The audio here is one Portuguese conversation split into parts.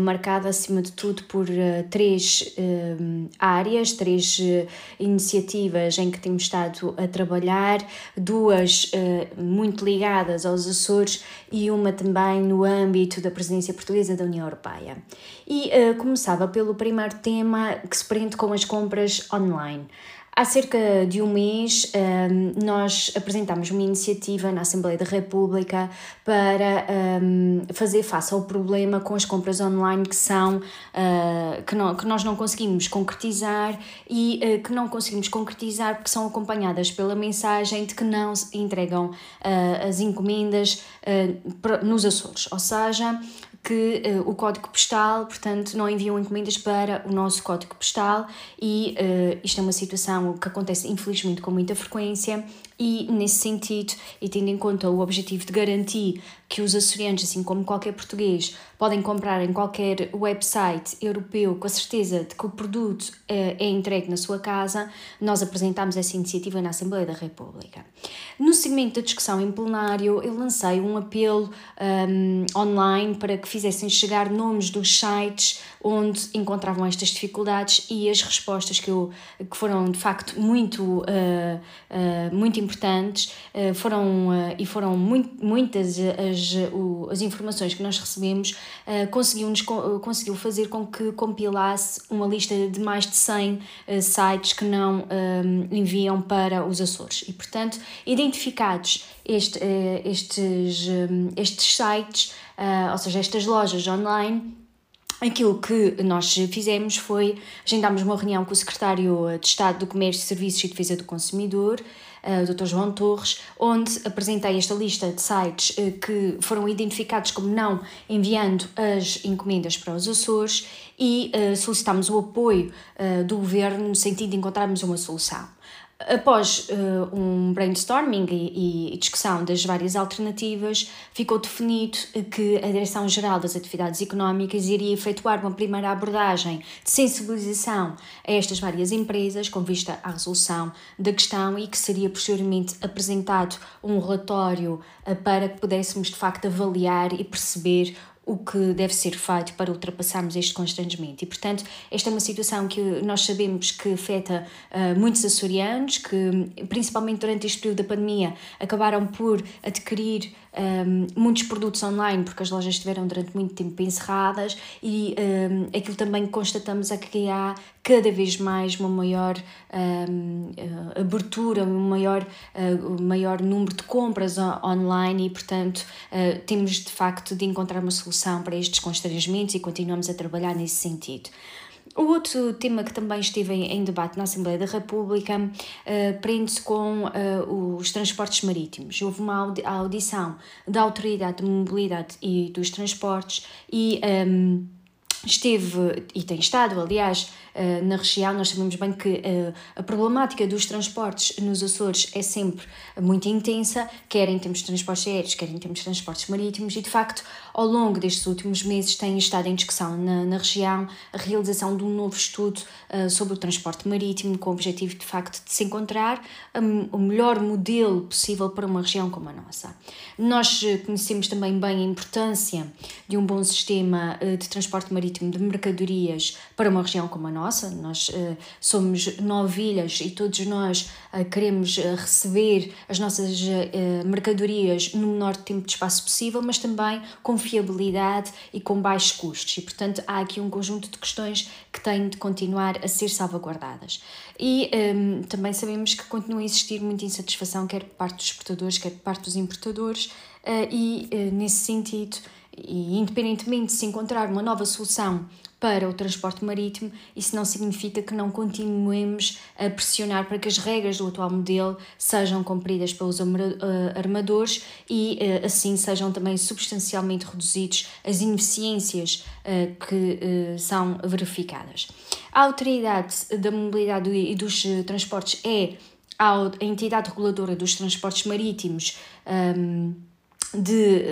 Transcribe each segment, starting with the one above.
Marcada, acima de tudo, por uh, três uh, áreas, três uh, iniciativas em que temos estado a trabalhar, duas muito ligadas aos Açores e uma também no âmbito da presidência portuguesa da União Europeia. E começava pelo primeiro tema que se prende com as compras online. Há cerca de um mês um, nós apresentámos uma iniciativa na Assembleia da República para um, fazer face ao problema com as compras online que são uh, que, nós não conseguimos concretizar e uh, que não conseguimos concretizar porque são acompanhadas pela mensagem de que não entregam uh, as encomendas nos Açores, ou seja, que uh, o código postal, portanto, não enviam encomendas para o nosso código postal e uh, isto é uma situação que acontece infelizmente com muita frequência e, nesse sentido, e tendo em conta o objetivo de garantir que os açorianos, assim como qualquer português, podem comprar em qualquer website europeu com a certeza de que o produto uh, é entregue na sua casa, nós apresentámos essa iniciativa na Assembleia da República. No segmento da discussão em plenário, eu lancei um apelo um, online para que fizessem chegar nomes dos sites onde encontravam estas dificuldades e as respostas que, eu, que foram de facto muito, uh, uh, muito importantes uh, foram, e foram muito, muitas as, as informações que nós recebemos conseguiu, conseguiu fazer com que compilasse uma lista de mais de 100 sites que não enviam para os Açores. E portanto identificados este, estes, estes sites, ou seja, estas lojas online Aquilo que nós fizemos foi agendarmos uma reunião com o secretário de Estado do Comércio, Serviços e Defesa do Consumidor, uh, o Dr. João Torres, onde apresentei esta lista de sites uh, que foram identificados como não enviando as encomendas para os Açores e solicitámos o apoio do governo no sentido de encontrarmos uma solução. Após uh, um brainstorming e, e, discussão das várias alternativas, ficou definido que a Direção-Geral das Atividades Económicas iria efetuar uma primeira abordagem de sensibilização a estas várias empresas, com vista à resolução da questão, e que seria posteriormente apresentado um relatório uh, para que pudéssemos de facto avaliar e perceber o que deve ser feito para ultrapassarmos este constrangimento. E, portanto, esta é uma situação que nós sabemos que afeta uh, muitos açorianos, que, principalmente durante este período da pandemia, acabaram por adquirir um, muitos produtos online, porque as lojas estiveram durante muito tempo encerradas, e um, aquilo também constatamos é que há cada vez mais uma maior um, uh, abertura, um maior, uh, maior número de compras online, e portanto uh, temos de facto de encontrar uma solução para estes constrangimentos e continuamos a trabalhar nesse sentido. O outro tema que também esteve em, debate na Assembleia da República uh, prende-se com uh, os transportes marítimos. Houve uma audição da Autoridade de Mobilidade e dos Transportes e um, ehm, esteve, e tem estado, aliás, eh, na região, nós sabemos bem que eh, a problemática dos transportes nos Açores é sempre muito intensa, quer em termos de transportes aéreos, quer em termos de transportes marítimos, e de facto, ao longo destes últimos meses, tem estado em discussão na, na região a realização de um novo estudo uh, sobre o transporte marítimo, com o objetivo de facto de se encontrar um, o melhor modelo possível para uma região como a nossa. Nós conhecemos também bem a importância de um bom sistema de transporte marítimo de mercadorias para uma região como a nossa nós uh, somos novilhas e todos nós uh, queremos uh, receber as nossas mercadorias no menor tempo de espaço possível, mas também com fiabilidade e com baixos custos. E, portanto, há aqui um conjunto de questões que têm de continuar a ser salvaguardadas. E um, ehm, também sabemos que continua a existir muita insatisfação, quer por parte dos exportadores, quer por parte dos importadores, e nesse sentido, e independentemente de se encontrar uma nova solução para o transporte marítimo, isso não significa que não continuemos a pressionar para que as regras do atual modelo sejam cumpridas pelos eh, armadores e eh, assim sejam também substancialmente reduzidos as ineficiências eh, que são verificadas. A Autoridade da Mobilidade e dos Transportes é a entidade reguladora dos transportes marítimos. Um, de,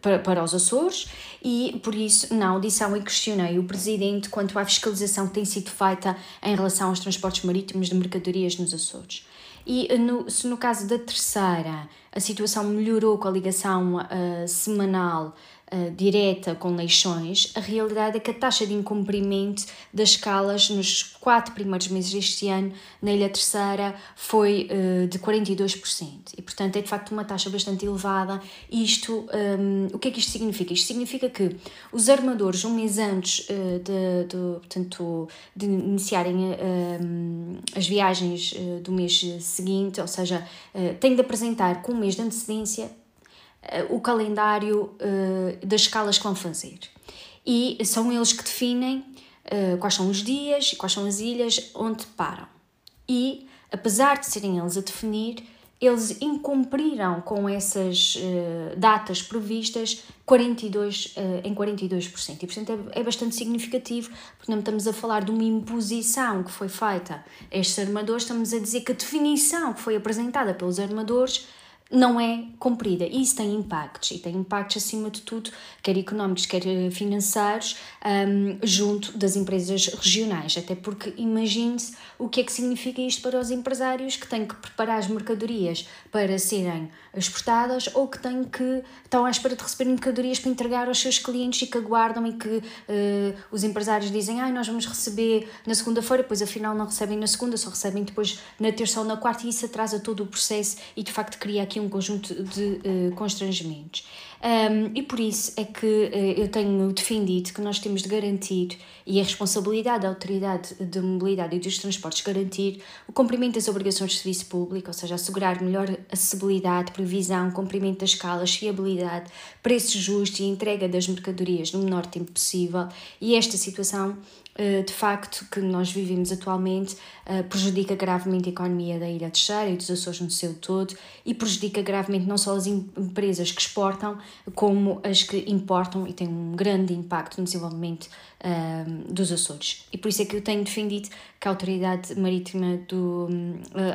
para, para os Açores e, por isso, na audição eu questionei o Presidente quanto à fiscalização que tem sido feita em relação aos transportes marítimos de mercadorias nos Açores. E no, se no caso da terceira a situação melhorou com a ligação uh, semanal uh, direta com leixões, a realidade é que a taxa de incumprimento das escalas nos quatro primeiros meses deste ano na Ilha Terceira foi uh, de 42%. E, portanto, é de facto uma taxa bastante elevada. Isto, um, o que é que isto significa? Isto significa que os armadores, um mês antes uh, de, de, portanto, de iniciarem uh, as viagens do mês seguinte, ou seja, têm de apresentar com um mês de antecedência o calendário uh, das escalas que vão fazer. E são eles que definem uh, quais são os dias e quais são as ilhas onde param. E, apesar de serem eles a definir, eles incumpriram com essas uh, datas previstas 42, uh, em 42%. E, portanto, é, é, bastante significativo, porque não estamos a falar de uma imposição que foi feita a estes armadores, estamos a dizer que a definição que foi apresentada pelos armadores não é cumprida. E isso tem impactos, e tem impactos acima de tudo, quer económicos, quer eh, financeiros, um, junto das empresas regionais. Até porque imagine-se o que é que significa isto para os empresários que têm que preparar as mercadorias para serem exportadas ou que têm que estão à espera de receber mercadorias para entregar aos seus clientes e que aguardam e que uh, os empresários dizem ah, nós vamos receber na segunda-feira, depois afinal não recebem na segunda, só recebem depois na terça ou na quarta e isso atrasa todo o processo e de facto cria aqui um conjunto de uh, constrangimentos. Um, e por isso é que uh, eu tenho defendido que nós temos de garantir, e a responsabilidade da Autoridade de Mobilidade e dos Transportes garantir o cumprimento das obrigações de serviço público, ou seja, assegurar melhor acessibilidade, previsão, cumprimento das escalas, fiabilidade, preços justos e entrega das mercadorias no menor tempo possível. E esta situação de facto que nós vivemos atualmente eh, prejudica gravemente a economia da Ilha Terceira e dos Açores no seu todo e prejudica gravemente não só as empresas que exportam, como as que importam e tem um grande impacto no desenvolvimento dos Açores. E por isso é que eu tenho defendido que a Autoridade Marítima do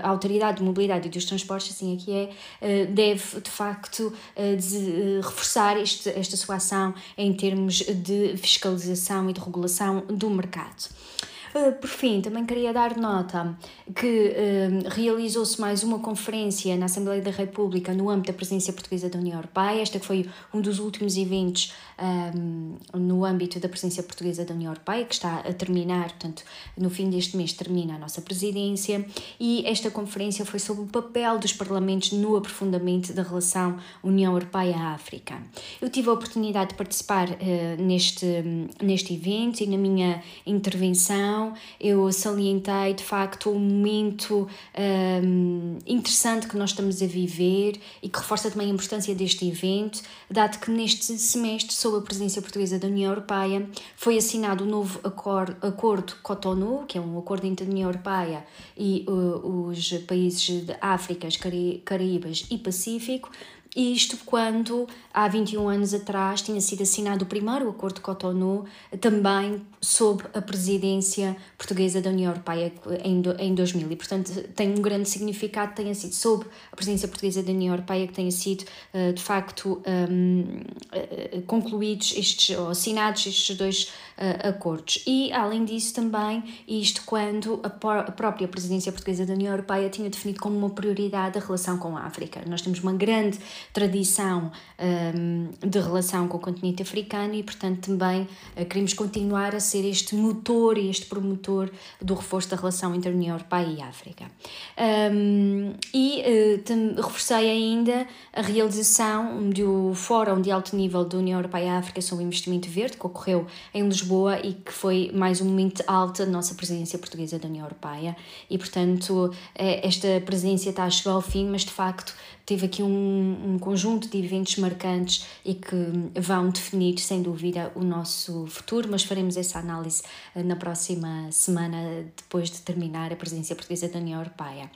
a Autoridade de Mobilidade e dos Transportes, assim aqui é, deve de facto de, reforçar este, esta sua ação em termos de fiscalização e de regulação do mercado. Eh, por fim, também queria dar nota que uh, realizou-se mais uma conferência na Assembleia da República no âmbito da presidência portuguesa da União Europeia. Este foi um dos últimos eventos um, no âmbito da presidência portuguesa da União Europeia, que está a terminar, portanto, no fim deste mês termina a nossa presidência, e esta conferência foi sobre o papel dos parlamentos no aprofundamento da relação União Europeia-África. Eu tive a oportunidade de participar uh, neste, neste evento e na minha intervenção eu salientei de facto um momento um, interessante que nós estamos a viver e que reforça também a importância deste evento, dado que neste semestre, sob a presidência portuguesa da União Europeia, foi assinado o novo acordo, acordo Cotonou, que é um acordo entre a União Europeia e uh, os países de África, Caraíbas e Pacífico, isto quando, há 21 anos atrás, tinha sido assinado o primeiro acordo de Cotonou, também sob a presidência portuguesa da União Europeia em, em 2000. E, portanto, tem um grande significado tenha sido sob a presidência portuguesa da União Europeia que tenha sido, eh, de facto, um, eh, concluídos estes, ou assinados estes dois uh, acordos. E, além disso, também, isto quando a, própria presidência portuguesa da União Europeia tinha definido como uma prioridade a relação com a África. Nós temos uma grande tradição um, de relação com o continente africano e, portanto, também uh, queremos continuar a ser este motor e este promotor do reforço da relação entre a União Europeia e África. Um, e uh, reforcei ainda a realização do Fórum de Alto Nível da União Europeia e África sobre o Investimento Verde, que ocorreu em Lisboa Lisboa e que foi mais um momento alto da nossa presidência portuguesa da União Europeia e, portanto, eh, esta presidência está a chegar ao fim, mas de facto teve aqui um, um conjunto de eventos marcantes e que vão definir, sem dúvida, o nosso futuro, mas faremos essa análise eh, na próxima semana, depois de terminar a presidência portuguesa da União Europeia.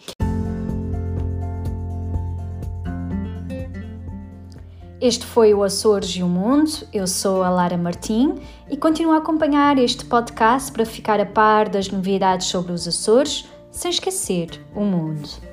Este foi o Açores e o Mundo. Eu sou a Lara Martim e continuo a acompanhar este podcast para ficar a par das novidades sobre os Açores, sem esquecer o mundo.